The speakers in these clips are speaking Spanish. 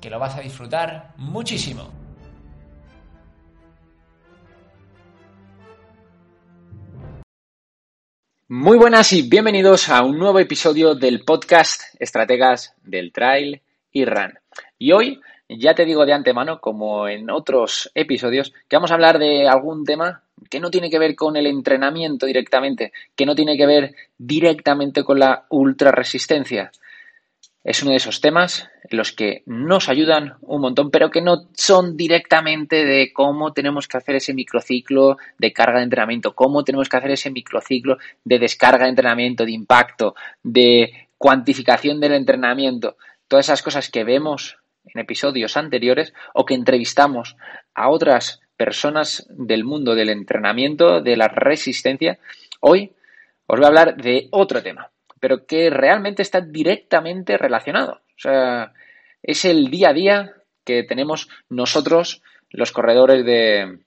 que lo vas a disfrutar muchísimo. Muy buenas y bienvenidos a un nuevo episodio del podcast Estrategas del Trail y Run. Y hoy ya te digo de antemano, como en otros episodios, que vamos a hablar de algún tema que no tiene que ver con el entrenamiento directamente, que no tiene que ver directamente con la ultrarresistencia, es uno de esos temas en los que nos ayudan un montón, pero que no son directamente de cómo tenemos que hacer ese microciclo de carga de entrenamiento, cómo tenemos que hacer ese microciclo de descarga de entrenamiento, de impacto, de cuantificación del entrenamiento, todas esas cosas que vemos en episodios anteriores o que entrevistamos a otras personas del mundo del entrenamiento, de la resistencia. Hoy os voy a hablar de otro tema pero que realmente está directamente relacionado. O sea, es el día a día que tenemos nosotros, los corredores de,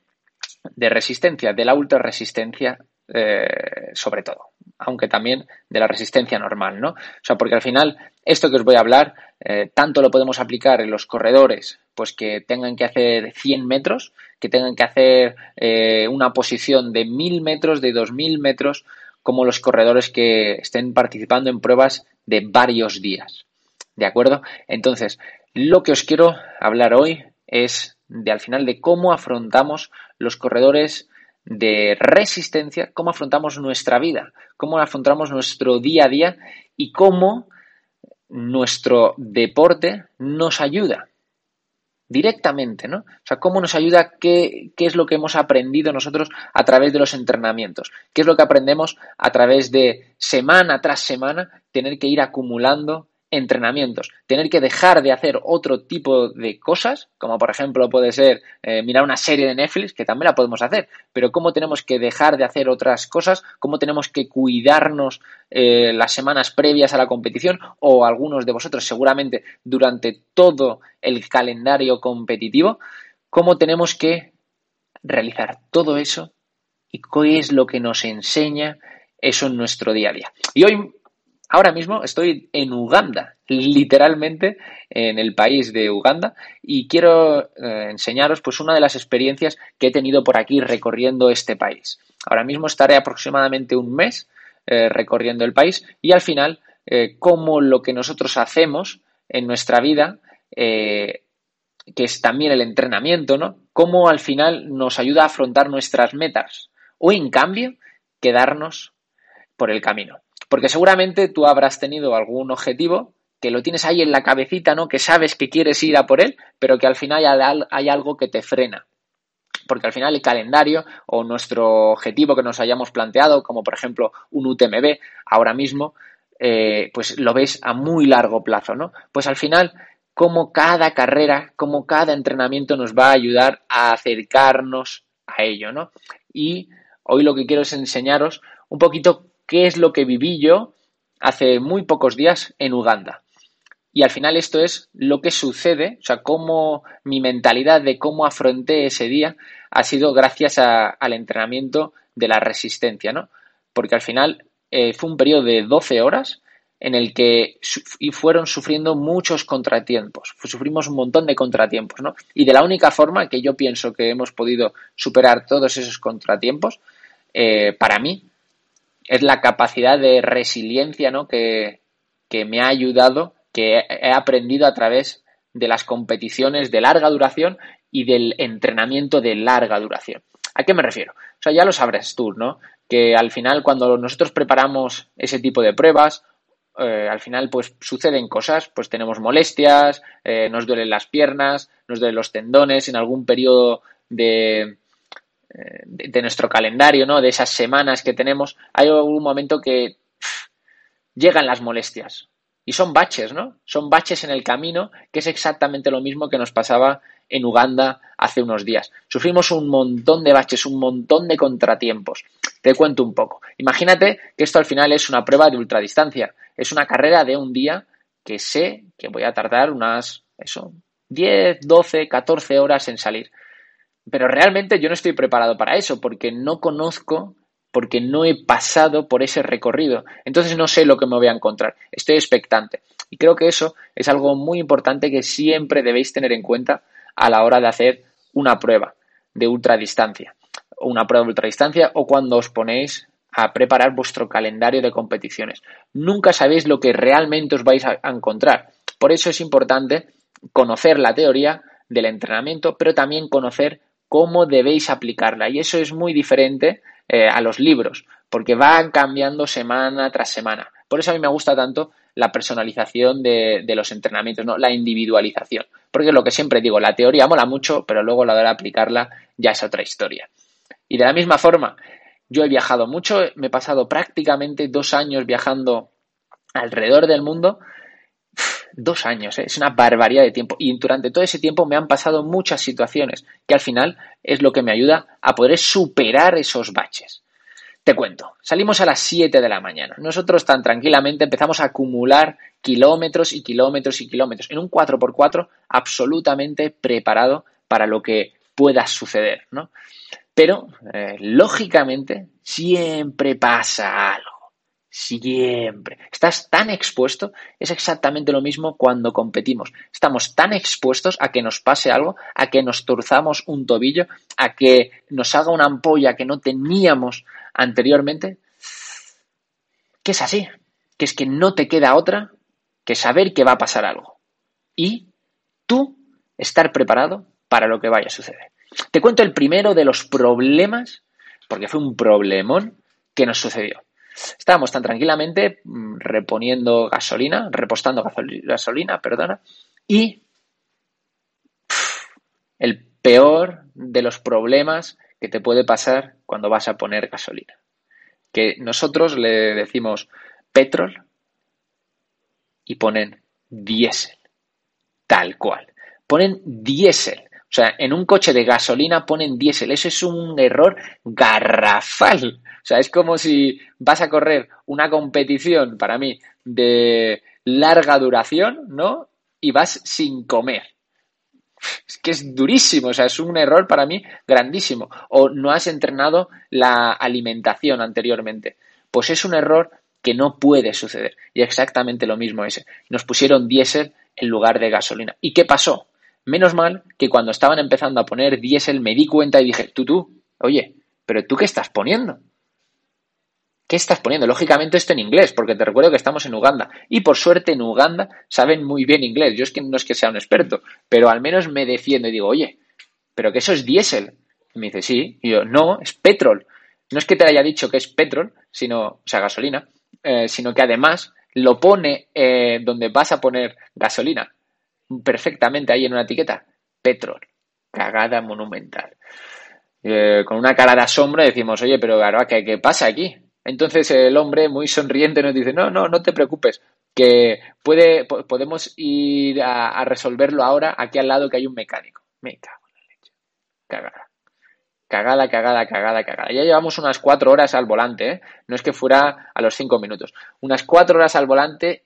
de resistencia, de la ultra resistencia, eh, sobre todo, aunque también de la resistencia normal, ¿no? O sea, porque al final, esto que os voy a hablar, eh, tanto lo podemos aplicar en los corredores, pues que tengan que hacer 100 metros, que tengan que hacer eh, una posición de 1000 metros, de 2000 metros, como los corredores que estén participando en pruebas de varios días. ¿De acuerdo? Entonces, lo que os quiero hablar hoy es de al final de cómo afrontamos los corredores de resistencia, cómo afrontamos nuestra vida, cómo afrontamos nuestro día a día y cómo nuestro deporte nos ayuda directamente, ¿no? O sea, cómo nos ayuda, qué, qué, es lo que hemos aprendido nosotros a través de los entrenamientos, qué es lo que aprendemos a través de semana tras semana tener que ir acumulando entrenamientos, tener que dejar de hacer otro tipo de cosas, como por ejemplo puede ser eh, mirar una serie de Netflix, que también la podemos hacer, pero cómo tenemos que dejar de hacer otras cosas, cómo tenemos que cuidarnos eh, las semanas previas a la competición o algunos de vosotros seguramente durante todo el calendario competitivo, cómo tenemos que realizar todo eso y qué es lo que nos enseña eso en nuestro día a día. Y hoy Ahora mismo estoy en Uganda, literalmente en el país de Uganda, y quiero eh, enseñaros pues una de las experiencias que he tenido por aquí recorriendo este país. Ahora mismo estaré aproximadamente un mes eh, recorriendo el país y al final eh, cómo lo que nosotros hacemos en nuestra vida, que es también el entrenamiento, ¿no? Cómo al final nos ayuda a afrontar nuestras metas o en cambio quedarnos por el camino. Porque seguramente tú habrás tenido algún objetivo que lo tienes ahí en la cabecita, ¿no? Que sabes que quieres ir a por él, pero que al final hay algo que te frena. Porque al final el calendario o nuestro objetivo que nos hayamos planteado, como por ejemplo un UTMB, ahora mismo, eh, pues lo ves a muy largo plazo, ¿no? Pues al final, como cada carrera, como cada entrenamiento nos va a ayudar a acercarnos a ello, ¿no? Y hoy lo que quiero es enseñaros un poquito qué es lo que viví yo hace muy pocos días en Uganda. Y al final esto es lo que sucede, o sea, cómo mi mentalidad de cómo afronté ese día ha sido gracias al entrenamiento de la resistencia, ¿no? Porque al final eh, fue un periodo de 12 horas en el que y fueron sufriendo muchos contratiempos, sufrimos un montón de contratiempos, ¿no? Y de la única forma que yo pienso que hemos podido superar todos esos contratiempos, eh, para mí, es la capacidad de resiliencia, ¿no? Que, que me ha ayudado, que he aprendido a través de las competiciones de larga duración y del entrenamiento de larga duración. ¿A qué me refiero? O sea, ya lo sabrás tú, ¿no? Que al final cuando nosotros preparamos ese tipo de pruebas eh, al final pues suceden cosas, pues tenemos molestias, eh, nos duelen las piernas, nos duelen los tendones en algún periodo de, de, nuestro calendario, ¿no? De esas semanas que tenemos, hay algún momento que llegan las molestias. Y son baches, ¿no? Son baches en el camino, que es exactamente lo mismo que nos pasaba en Uganda hace unos días. Sufrimos un montón de baches, un montón de contratiempos. Te cuento un poco. Imagínate que esto al final es una prueba de ultradistancia. Es una carrera de un día que sé que voy a tardar unas, eso, 10, 12, 14 horas en salir. Pero realmente yo no estoy preparado para eso porque no conozco, porque no he pasado por ese recorrido. Entonces no sé lo que me voy a encontrar. Estoy expectante. Y creo que eso es algo muy importante que siempre debéis tener en cuenta a la hora de hacer una prueba de ultradistancia, una prueba de ultradistancia o cuando os ponéis a preparar vuestro calendario de competiciones. Nunca sabéis lo que realmente os vais a encontrar. Por eso es importante conocer la teoría del entrenamiento, pero también conocer cómo debéis aplicarla. Y eso es muy diferente eh, a los libros, porque van cambiando semana tras semana. Por eso a mí me gusta tanto la personalización de, los entrenamientos, ¿no? la individualización. Porque lo que siempre digo, la teoría mola mucho, pero luego la de aplicarla ya es otra historia. Y de la misma forma, yo he viajado mucho, me he pasado prácticamente dos años viajando alrededor del mundo. Dos años, ¿eh? es una barbaridad de tiempo. Y durante todo ese tiempo me han pasado muchas situaciones que al final es lo que me ayuda a poder superar esos baches. Te cuento, salimos a las 7 de la mañana. Nosotros tan tranquilamente empezamos a acumular kilómetros y kilómetros y kilómetros en un 4x4 absolutamente preparado para lo que pueda suceder, ¿no? Pero, eh, lógicamente, siempre pasa algo. Siempre. Estás tan expuesto, es exactamente lo mismo cuando competimos. Estamos tan expuestos a que nos pase algo, a que nos torzamos un tobillo, a que nos haga una ampolla que no teníamos anteriormente, que es así, que es que no te queda otra que saber que va a pasar algo. Y tú estar preparado para lo que vaya a suceder. Te cuento el primero de los problemas, porque fue un problemón que nos sucedió. Estábamos tan tranquilamente mm, reponiendo gasolina, repostando gasolina, perdona, y el peor de los problemas que te puede pasar cuando vas a poner gasolina. Que nosotros le decimos petrol y ponen diésel. Tal cual. Ponen diésel. O sea, en un coche de gasolina ponen diésel. Eso es un error garrafal. O sea, es como si vas a correr una competición, para mí, de larga duración, ¿no? Y vas sin comer. Es que es durísimo, o sea, es un error para mí grandísimo. O no has entrenado la alimentación anteriormente. Pues es un error que no puede suceder. Y exactamente lo mismo ese. Nos pusieron diésel en lugar de gasolina. ¿Y qué pasó? Menos mal que cuando estaban empezando a poner diésel me di cuenta y dije, tú, tú, oye, pero tú qué estás poniendo? ¿Qué estás poniendo? Lógicamente esto en inglés, porque te recuerdo que estamos en Uganda. Y por suerte en Uganda saben muy bien inglés. Yo es que no es que sea un experto, pero al menos me defiendo y digo, oye, pero que eso es diésel. Y me dice, sí. Y yo, no, es petrol. No es que te haya dicho que es petrol, sino, o sea, gasolina, eh, sino que además lo pone eh, donde vas a poner gasolina. Perfectamente ahí en una etiqueta. Petrol. Cagada monumental. Eh, con una cara de asombro decimos, oye, pero ¿qué, ¿qué pasa aquí? Entonces el hombre muy sonriente nos dice, no, no, no te preocupes, que puede, podemos ir a, resolverlo ahora aquí al lado que hay un mecánico. Me cago en la leche. Cagada. Cagada, cagada, cagada, cagada. Ya llevamos unas cuatro horas al volante, ¿eh? No es que fuera a los cinco minutos. Unas cuatro horas al volante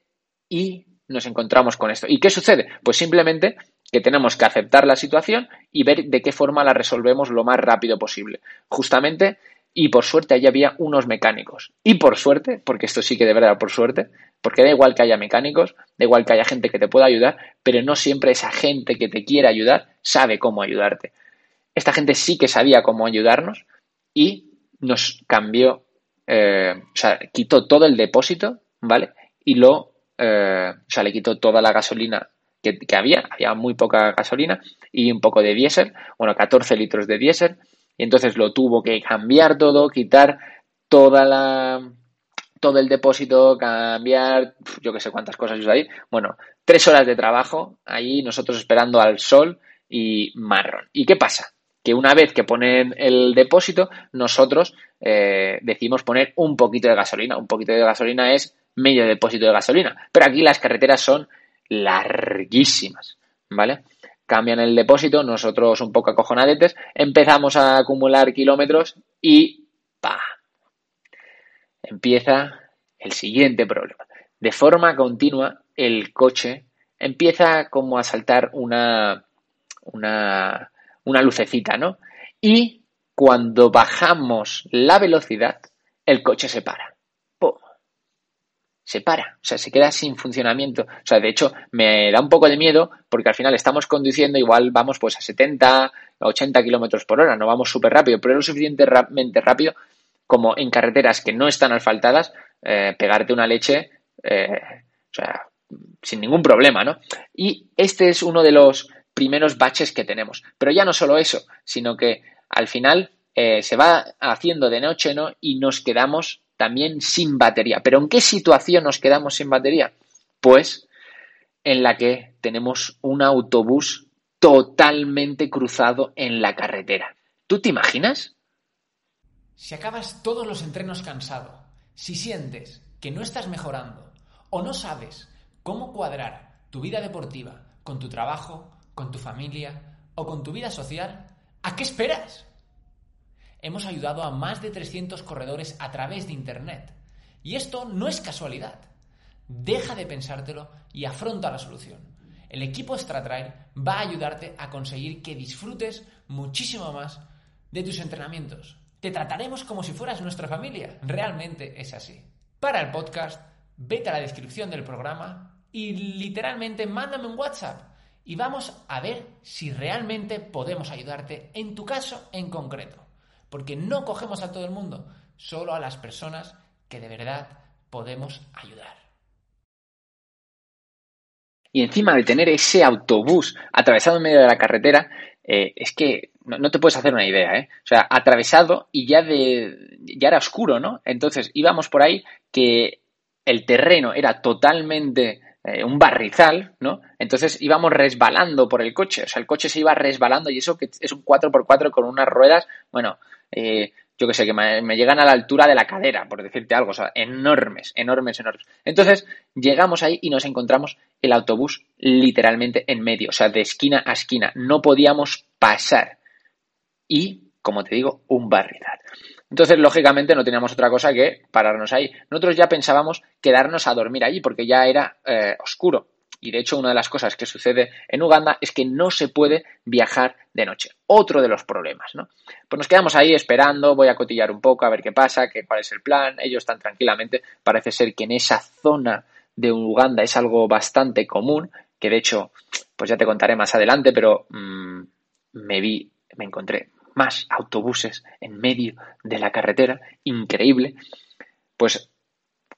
y nos encontramos con esto. ¿Y qué sucede? Pues simplemente que tenemos que aceptar la situación y ver de qué forma la resolvemos lo más rápido posible. Justamente, y por suerte allí había unos mecánicos. Y por suerte, porque esto sí que de verdad por suerte, porque da igual que haya mecánicos, da igual que haya gente que te pueda ayudar, pero no siempre esa gente que te quiere ayudar sabe cómo ayudarte. Esta gente sí que sabía cómo ayudarnos y nos cambió, eh, o sea, quitó todo el depósito, ¿vale? Y lo, eh, o sea, le quitó toda la gasolina que, había, había muy poca gasolina y un poco de diésel, bueno, 14 litros de diésel, y entonces lo tuvo que cambiar todo, quitar toda la todo el depósito, cambiar, yo que sé cuántas cosas hizo ahí. Bueno, tres horas de trabajo ahí, nosotros esperando al sol y marrón. ¿Y qué pasa? Que una vez que ponen el depósito, nosotros eh, decimos poner un poquito de gasolina. Un poquito de gasolina es medio depósito de gasolina. Pero aquí las carreteras son larguísimas, ¿vale? Cambian el depósito, nosotros un poco acojonadetes, empezamos a acumular kilómetros y ¡pa! Empieza el siguiente problema. De forma continua, el coche empieza como a saltar una, una, una lucecita, ¿no? Y cuando bajamos la velocidad, el coche se para se para, o sea, se queda sin funcionamiento. O sea, de hecho, me da un poco de miedo porque al final estamos conduciendo, igual vamos pues a 70, 80 kilómetros por hora, no vamos súper rápido, pero es lo suficientemente rápido como en carreteras que no están asfaltadas, eh, pegarte una leche, eh, o sea, sin ningún problema, ¿no? Y este es uno de los primeros baches que tenemos. Pero ya no solo eso, sino que al final eh, se va haciendo de noche, ¿no? Y nos quedamos también sin batería. ¿Pero en qué situación nos quedamos sin batería? Pues en la que tenemos un autobús totalmente cruzado en la carretera. ¿Tú te imaginas? Si acabas todos los entrenos cansado, si sientes que no estás mejorando o no sabes cómo cuadrar tu vida deportiva con tu trabajo, con tu familia o con tu vida social, ¿a qué esperas? Hemos ayudado a más de 300 corredores a través de Internet. Y esto no es casualidad. Deja de pensártelo y afronta la solución. El equipo StraTrail va a ayudarte a conseguir que disfrutes muchísimo más de tus entrenamientos. Te trataremos como si fueras nuestra familia. Realmente es así. Para el podcast, vete a la descripción del programa y literalmente mándame un WhatsApp y vamos a ver si realmente podemos ayudarte en tu caso en concreto porque no cogemos a todo el mundo, solo a las personas que de verdad podemos ayudar. Y encima de tener ese autobús atravesado en medio de la carretera, eh, es que no, te puedes hacer una idea, ¿eh? O sea, atravesado y ya de ya era oscuro, ¿no? Entonces íbamos por ahí que el terreno era totalmente eh, un barrizal, ¿no? Entonces íbamos resbalando por el coche, o sea, el coche se iba resbalando y eso que es un 4x4 con unas ruedas, bueno, eh, yo que sé, que me, llegan a la altura de la cadera, por decirte algo, o sea, enormes, enormes, enormes. Entonces, llegamos ahí y nos encontramos el autobús literalmente en medio, o sea, de esquina a esquina. No podíamos pasar. Y, como te digo, un barridad. Entonces, lógicamente, no teníamos otra cosa que pararnos ahí. Nosotros ya pensábamos quedarnos a dormir allí porque ya era eh, oscuro. Y de hecho, una de las cosas que sucede en Uganda es que no se puede viajar de noche. Otro de los problemas, ¿no? Pues nos quedamos ahí esperando, voy a cotillar un poco a ver qué pasa, qué, cuál es el plan. Ellos están tranquilamente. Parece ser que en esa zona de Uganda es algo bastante común, que de hecho, pues ya te contaré más adelante, pero mm, me vi, me encontré más autobuses en medio de la carretera, increíble. Pues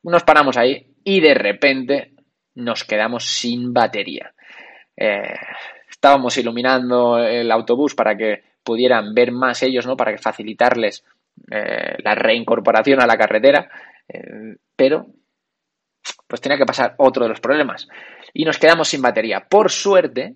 nos paramos ahí y de repente nos quedamos sin batería. Eh, estábamos iluminando el autobús para que pudieran ver más ellos, ¿no? Para facilitarles eh, la reincorporación a la carretera, eh, pero pues tenía que pasar otro de los problemas y nos quedamos sin batería. Por suerte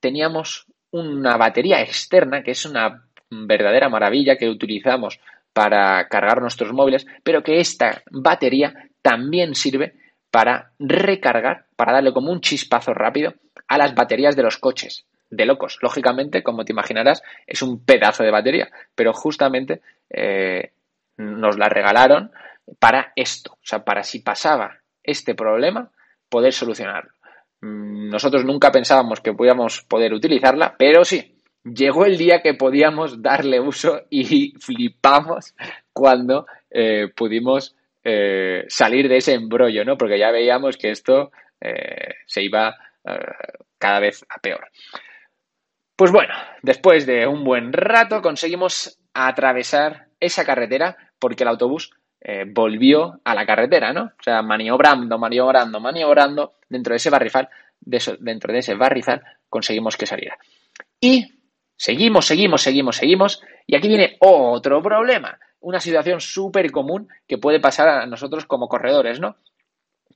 teníamos una batería externa que es una verdadera maravilla que utilizamos para cargar nuestros móviles, pero que esta batería también sirve para recargar, para darle como un chispazo rápido a las baterías de los coches. De locos. Lógicamente, como te imaginarás, es un pedazo de batería, pero justamente eh, nos la regalaron para esto, o sea, para si pasaba este problema, poder solucionarlo. Mm, nosotros nunca pensábamos que podíamos poder utilizarla, pero sí, llegó el día que podíamos darle uso y flipamos cuando eh, pudimos eh, salir de ese embrollo, ¿no? Porque ya veíamos que esto eh, se iba cada vez a peor. Pues bueno, después de un buen rato conseguimos atravesar esa carretera porque el autobús volvió a la carretera, ¿no? O sea, maniobrando, maniobrando, maniobrando dentro de ese barrizal, dentro de ese barrizal conseguimos que saliera. Y Seguimos, seguimos, seguimos, seguimos. Y aquí viene otro problema. Una situación súper común que puede pasar a nosotros como corredores, ¿no?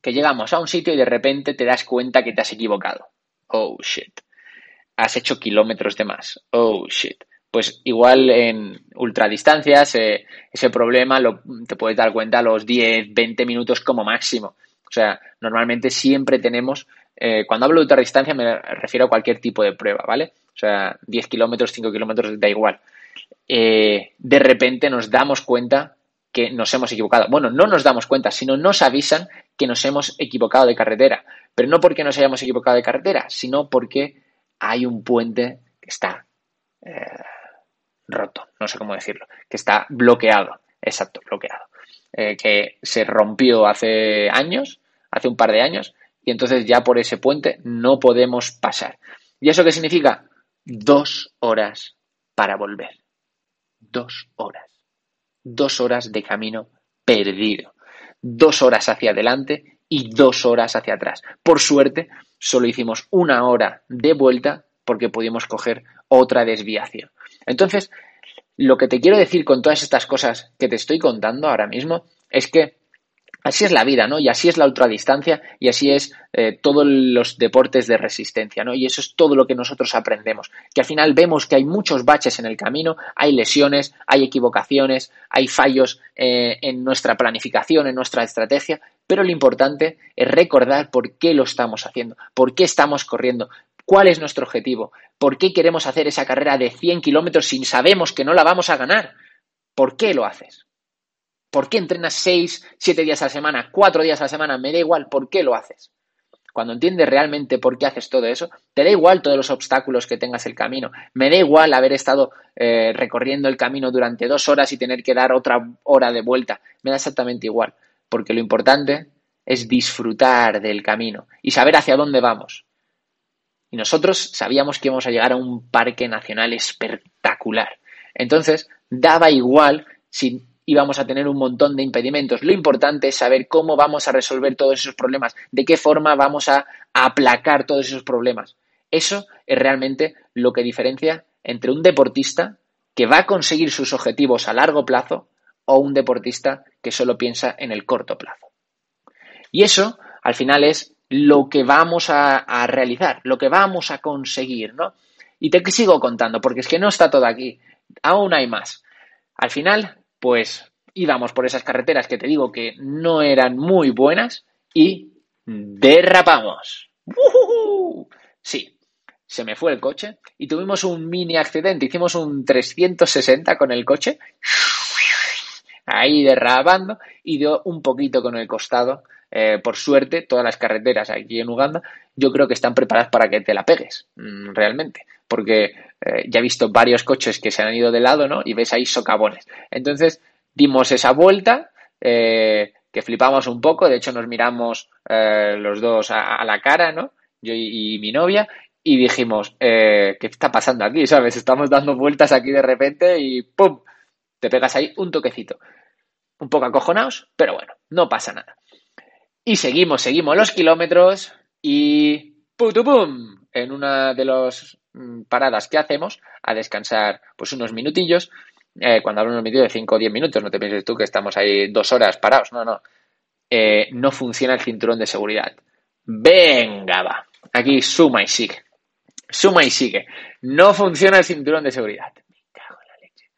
Que llegamos a un sitio y de repente te das cuenta que te has equivocado. Oh, shit. Has hecho kilómetros de más. Oh, shit. Pues igual en ultradistancias eh, ese problema lo, te puedes dar cuenta a los 10, 20 minutos como máximo. O sea, normalmente siempre tenemos, eh, cuando hablo de ultradistancia me refiero a cualquier tipo de prueba, ¿vale? o sea, 10 kilómetros, 5 kilómetros, da igual. Eh, de repente nos damos cuenta que nos hemos equivocado. Bueno, no nos damos cuenta, sino nos avisan que nos hemos equivocado de carretera. Pero no porque nos hayamos equivocado de carretera, sino porque hay un puente que está eh, roto, no sé cómo decirlo, que está bloqueado, exacto, bloqueado, eh, que se rompió hace años, hace un par de años, y entonces ya por ese puente no podemos pasar. ¿Y eso qué significa? dos horas para volver. Dos horas. Dos horas de camino perdido. Dos horas hacia adelante y dos horas hacia atrás. Por suerte, solo hicimos una hora de vuelta porque pudimos coger otra desviación. Entonces, lo que te quiero decir con todas estas cosas que te estoy contando ahora mismo es que Así es la vida, ¿no? Y así es la ultradistancia y así es eh, todos los deportes de resistencia, ¿no? Y eso es todo lo que nosotros aprendemos. Que al final vemos que hay muchos baches en el camino, hay lesiones, hay equivocaciones, hay fallos eh, en nuestra planificación, en nuestra estrategia, pero lo importante es recordar por qué lo estamos haciendo, por qué estamos corriendo, cuál es nuestro objetivo, por qué queremos hacer esa carrera de 100 kilómetros sin sabemos que no la vamos a ganar. ¿Por qué lo haces? ¿Por qué entrenas seis, siete días a la semana, cuatro días a la semana? Me da igual, ¿por qué lo haces? Cuando entiendes realmente por qué haces todo eso, te da igual todos los obstáculos que tengas el camino. Me da igual haber estado eh, recorriendo el camino durante dos horas y tener que dar otra hora de vuelta. Me da exactamente igual. Porque lo importante es disfrutar del camino y saber hacia dónde vamos. Y nosotros sabíamos que íbamos a llegar a un parque nacional espectacular. Entonces, daba igual si vamos a tener un montón de impedimentos. Lo importante es saber cómo vamos a resolver todos esos problemas, de qué forma vamos a aplacar todos esos problemas. Eso es realmente lo que diferencia entre un deportista que va a conseguir sus objetivos a largo plazo o un deportista que solo piensa en el corto plazo. Y eso, al final, es lo que vamos a, a realizar, lo que vamos a conseguir, ¿no? Y te sigo contando, porque es que no está todo aquí, aún hay más. Al final, pues íbamos por esas carreteras que te digo que no eran muy buenas y derrapamos. Sí, se me fue el coche y tuvimos un mini accidente. Hicimos un 360 con el coche, ahí derrapando y dio un poquito con el costado. Eh, por suerte, todas las carreteras aquí en Uganda yo creo que están preparadas para que te la pegues, mm, realmente porque eh, ya he visto varios coches que se han ido de lado, ¿no? Y ves ahí socavones. Entonces, dimos esa vuelta, eh, que flipamos un poco, de hecho nos miramos eh, los dos a, la cara, ¿no? Yo y, mi novia, y dijimos, ¿qué está pasando aquí? ¿Sabes? Estamos dando vueltas aquí de repente y ¡pum! Te pegas ahí un toquecito. Un poco acojonados, pero bueno, no pasa nada. Y seguimos, seguimos los kilómetros y ¡pum! En una de los Mm, paradas que hacemos a descansar pues unos minutillos. Eh, cuando hablo unos minutillos de 5 o 10 minutos, no te pienses tú que estamos ahí dos horas parados, no, no. Eh, no funciona el cinturón de seguridad. Venga, va. Aquí suma y sigue. Suma y sigue. No funciona el cinturón de seguridad. Me cago en la leche.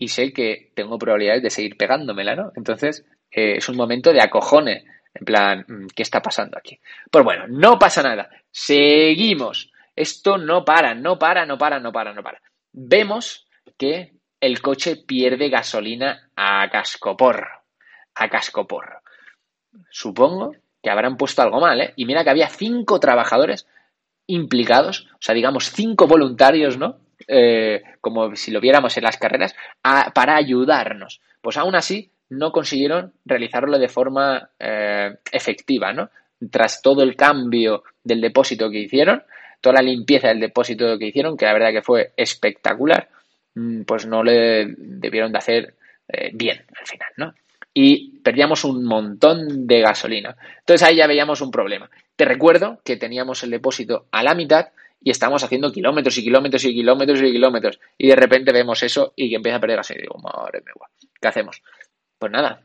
Y sé que tengo probabilidades de seguir pegándomela, ¿no? Entonces, eh, es un momento de acojone. En plan, mm, ¿qué está pasando aquí? Pues bueno, no pasa nada. Seguimos. Esto no para, no para, no para, no para, no para. Vemos que el coche pierde gasolina a cascoporro, a cascoporro. Supongo que habrán puesto algo mal, ¿eh? Y mira que había cinco trabajadores implicados, o sea, digamos, cinco voluntarios, ¿no? Eh, como si lo viéramos en las carreras, para ayudarnos. Pues aún así no consiguieron realizarlo de forma eh, efectiva, ¿no? Tras todo el cambio del depósito que hicieron, toda la limpieza del depósito que hicieron, que la verdad que fue espectacular, mm, pues no le debieron de hacer eh, bien al final, ¿no? Y perdíamos un montón de gasolina. Entonces ahí ya veíamos un problema. Te recuerdo que teníamos el depósito a la mitad y estamos haciendo kilómetros y kilómetros y kilómetros y kilómetros. Y de repente vemos eso y que empieza a perder gasolina. Y digo, madre mía, ¿qué hacemos? Pues nada,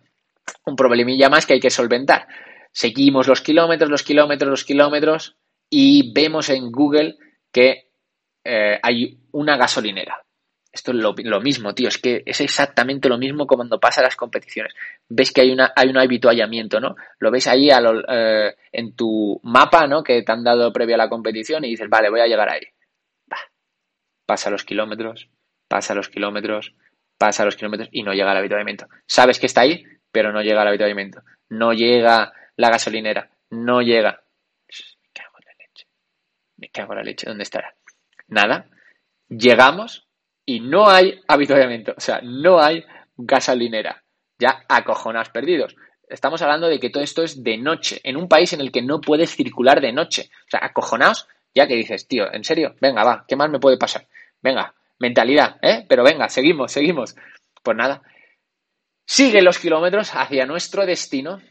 un problemilla más que hay que solventar. Seguimos los kilómetros, los kilómetros, los kilómetros y vemos en Google que eh, hay una gasolinera. Esto es lo, mismo, tío, es que es exactamente lo mismo como cuando pasa las competiciones. Ves que hay, una, hay un habituallamiento, ¿no? Lo ves ahí eh, en tu mapa, ¿no? Que te han dado previo a la competición y dices, vale, voy a llegar ahí. Pasa los kilómetros, pasa los kilómetros, pasa los kilómetros y no llega al habituallamiento. Sabes que está ahí, pero no llega al habituallamiento. No llega la gasolinera, no llega. Me cago en la leche. Me cago en la leche, ¿dónde estará? Nada. Llegamos y no hay habituallamiento, o sea, no hay gasolinera. Ya acojonados perdidos. Estamos hablando de que todo esto es de noche, en un país en el que no puedes circular de noche. O sea, acojonados, ya que dices, tío, ¿en serio? Venga, va, ¿qué más me puede pasar? Venga, mentalidad, ¿eh? Pero venga, seguimos, seguimos. Pues nada, sigue los kilómetros hacia nuestro destino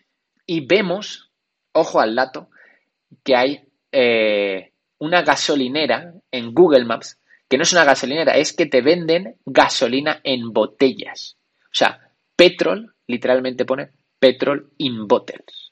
y vemos, ojo al dato, que hay eh, una gasolinera en Google Maps que no es una gasolinera, es que te venden gasolina en botellas. O sea, petrol, literalmente pone petrol in bottles.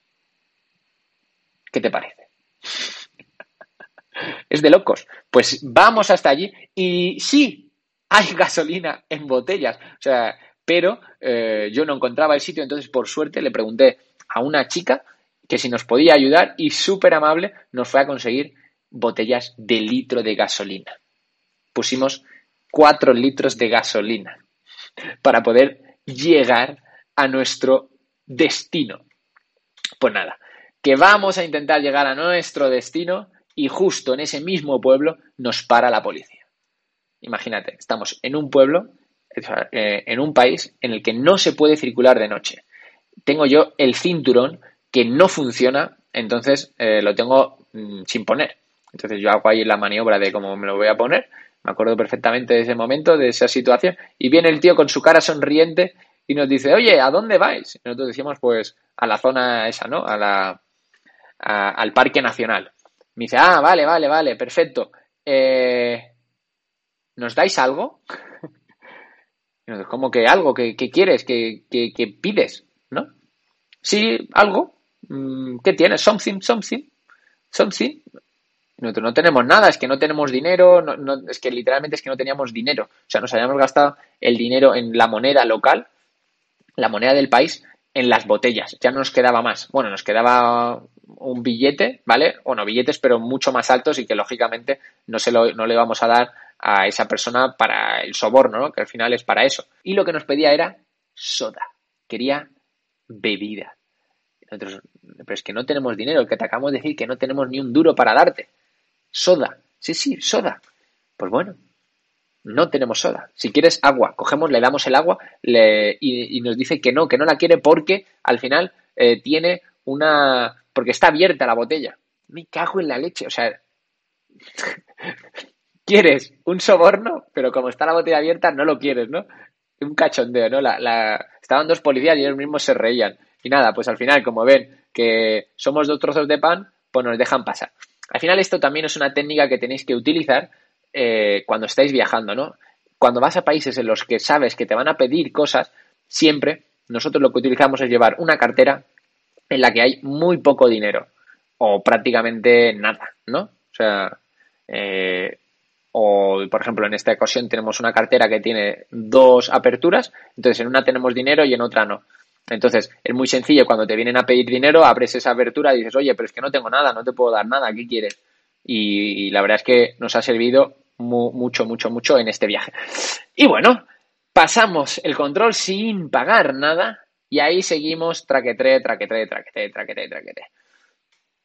¿Qué te parece? es de locos. Pues vamos hasta allí y sí, hay gasolina en botellas. O sea, pero eh, yo no encontraba el sitio, entonces por suerte le pregunté a una chica que si nos podía ayudar y súper amable nos fue a conseguir botellas de litro de gasolina pusimos 4 litros de gasolina para poder llegar a nuestro destino. Pues nada, que vamos a intentar llegar a nuestro destino y justo en ese mismo pueblo nos para la policía. Imagínate, estamos en un pueblo, eh, en un país en el que no se puede circular de noche. Tengo yo el cinturón que no funciona, entonces eh, lo tengo mm, sin poner. Entonces yo hago ahí la maniobra de cómo me lo voy a poner me acuerdo perfectamente de ese momento, de esa situación. Y viene el tío con su cara sonriente y nos dice, oye, ¿a dónde vais? Y nosotros decíamos, pues, a la zona esa, ¿no? A la, al Parque Nacional. Me dice, ah, vale, vale, vale, perfecto. Eh, ¿Nos dais algo? ¿Cómo que algo? ¿Qué, quieres? ¿Qué, ¿Qué, pides? ¿No? Sí, algo. Mm, ¿Qué tienes? Something, something. Something. Nosotros no tenemos nada, es que no tenemos dinero, no, es que literalmente es que no teníamos dinero. O sea, nos habíamos gastado el dinero en la moneda local, la moneda del país, en las botellas. Ya no nos quedaba más. Bueno, nos quedaba un billete, ¿vale? O no billetes, pero mucho más altos y que lógicamente no, se lo, no le vamos a dar a esa persona para el soborno, ¿no? Que al final es para eso. Y lo que nos pedía era soda. Quería bebida. Nosotros, pero es que no tenemos dinero, que te acabamos de decir que no tenemos ni un duro para darte. Soda. Sí, sí, soda. Pues bueno, no tenemos soda. Si quieres agua, cogemos, le damos el agua y, nos dice que no, que no la quiere porque al final eh, tiene una... porque está abierta la botella. Me cago en la leche. O sea, quieres un soborno, pero como está la botella abierta no lo quieres, ¿no? Un cachondeo, ¿no? La, la... Estaban dos policías y ellos mismos se reían. Y nada, pues al final, como ven que somos dos trozos de pan, pues nos dejan pasar. Al final esto también es una técnica que tenéis que utilizar eh, cuando estáis viajando, ¿no? Cuando vas a países en los que sabes que te van a pedir cosas, siempre nosotros lo que utilizamos es llevar una cartera en la que hay muy poco dinero o prácticamente nada, ¿no? O sea, eh, o por ejemplo en esta ocasión tenemos una cartera que tiene dos aperturas, entonces en una tenemos dinero y en otra no. Entonces, es muy sencillo, cuando te vienen a pedir dinero, abres esa apertura y dices, oye, pero es que no tengo nada, no te puedo dar nada, ¿qué quieres? Y, la verdad es que nos ha servido mucho, mucho, mucho en este viaje. Y bueno, pasamos el control sin pagar nada y ahí seguimos traquetre, traquetre, traquetre, traquetre, traquetre.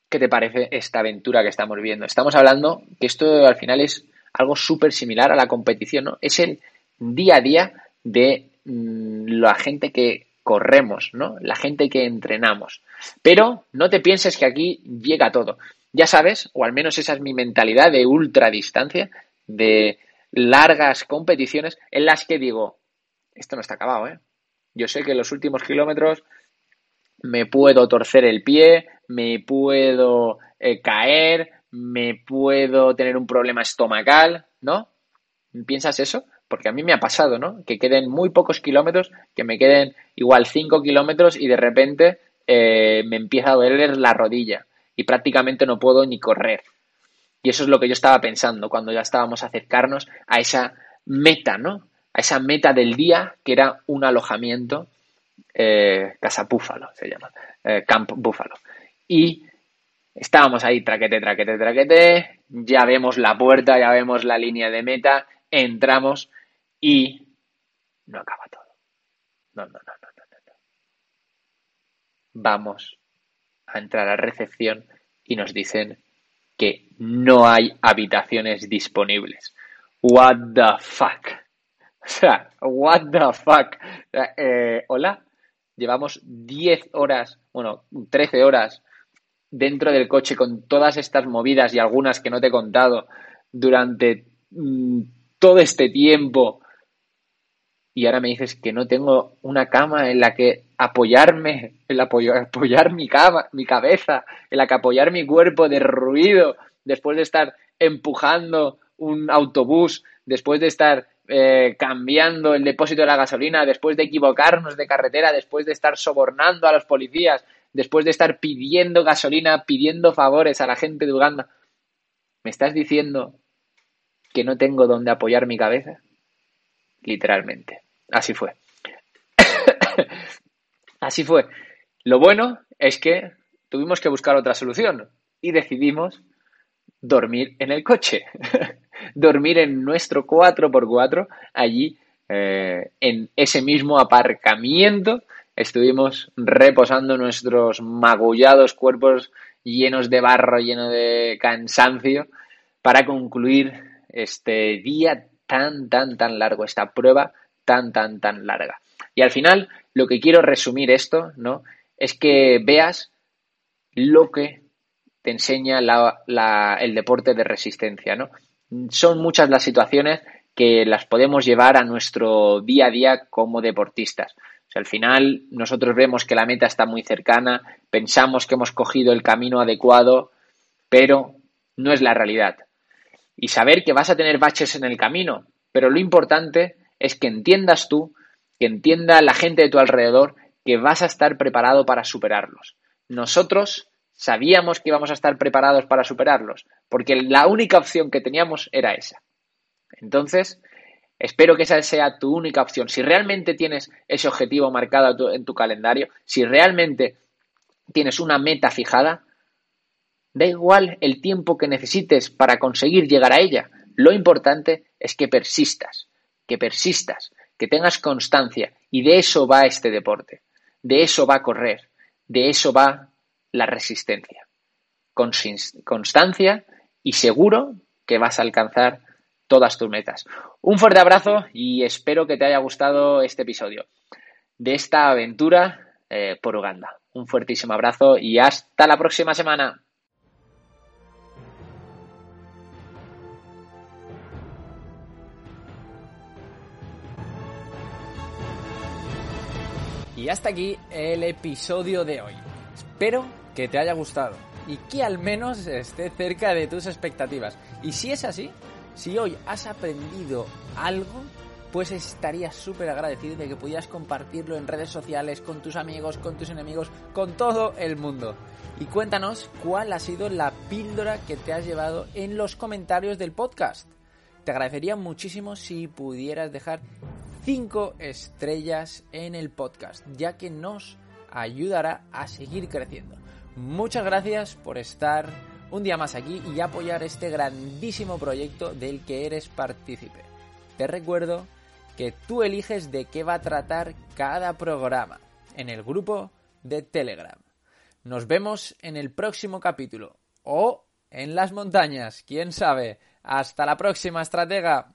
qué te parece esta aventura que estamos viendo. Estamos hablando que esto al final es algo súper similar a la competición, ¿no? Es el día a día de mm, la gente que corremos, ¿no? La gente que entrenamos. Pero no te pienses que aquí llega todo. Ya sabes, o al menos esa es mi mentalidad de ultra distancia, de largas competiciones en las que digo, esto no está acabado, ¿eh? Yo sé que en los últimos kilómetros me puedo torcer el pie, me puedo eh, caer, me puedo tener un problema estomacal, ¿no? ¿Piensas eso? Porque a mí me ha pasado, ¿no? Que queden muy pocos kilómetros, que me queden igual 5 kilómetros y de repente eh, me empieza a doler la rodilla y prácticamente no puedo ni correr. Y eso es lo que yo estaba pensando cuando ya estábamos a acercarnos a esa meta, ¿no? A esa meta del día que era un alojamiento, eh, Casa Búfalo se llama, eh, Camp Búfalo. Y estábamos ahí, traquete, traquete, traquete, ya vemos la puerta, ya vemos la línea de meta, entramos y no acaba todo. No, no, no, no, no, no. Vamos a entrar a recepción y nos dicen que no hay habitaciones disponibles. What the fuck. O sea, what the fuck. Eh, Hola, llevamos 10 horas, bueno, 13 horas dentro del coche con todas estas movidas y algunas que no te he contado durante mm, todo este tiempo y ahora me dices que no tengo una cama en la que apoyarme, en la apoyar mi cama, mi cabeza, en la que apoyar mi cuerpo de ruido después de estar empujando un autobús, después de estar eh, cambiando el depósito de la gasolina, después de equivocarnos de carretera, después de estar sobornando a los policías, después de estar pidiendo gasolina, pidiendo favores a la gente de Uganda, ¿me estás diciendo que no tengo donde apoyar mi cabeza? Literalmente. Así fue. Así fue. Lo bueno es que tuvimos que buscar otra solución y decidimos dormir en el coche. dormir en nuestro 4x4 allí eh, en ese mismo aparcamiento estuvimos reposando nuestros magullados cuerpos llenos de barro, lleno de cansancio, para concluir este día tan, tan, tan largo, esta prueba tan, tan, tan larga. Y al final, lo que quiero resumir esto, ¿no? Es que veas lo que te enseña el deporte de resistencia, ¿no? Son muchas las situaciones que las podemos llevar a nuestro día a día como deportistas al final nosotros vemos que la meta está muy cercana, pensamos que hemos cogido el camino adecuado, pero no es la realidad. Y saber que vas a tener baches en el camino, pero lo importante es que entiendas tú, que entienda la gente de tu alrededor, que vas a estar preparado para superarlos. Nosotros sabíamos que íbamos a estar preparados para superarlos, porque la única opción que teníamos era esa. Entonces, Espero que esa sea tu única opción. Si realmente tienes ese objetivo marcado en tu calendario, si realmente tienes una meta fijada, da igual el tiempo que necesites para conseguir llegar a ella. Lo importante es que persistas, que persistas, que tengas constancia. Y de eso va este deporte. De eso va correr. De eso va la resistencia. Con constancia y seguro que vas a alcanzar todas tus metas. Un fuerte abrazo y espero que te haya gustado este episodio de esta aventura eh, por Uganda. Un fuertísimo abrazo y hasta la próxima semana. Y hasta aquí el episodio de hoy. Espero que te haya gustado y que al menos esté cerca de tus expectativas. Y si es así, si hoy has aprendido algo, pues estaría súper agradecido de que pudieras compartirlo en redes sociales, con tus amigos, con tus enemigos, con todo el mundo. Y cuéntanos cuál ha sido la píldora que te has llevado en los comentarios del podcast. Te agradecería muchísimo si pudieras dejar 5 estrellas en el podcast, ya que nos ayudará a seguir creciendo. Muchas gracias por estar un día más aquí y apoyar este grandísimo proyecto del que eres partícipe. Te recuerdo que tú eliges de qué va a tratar cada programa en el grupo de Telegram. Nos vemos en el próximo capítulo. O en las montañas, quién sabe. Hasta la próxima, estratega.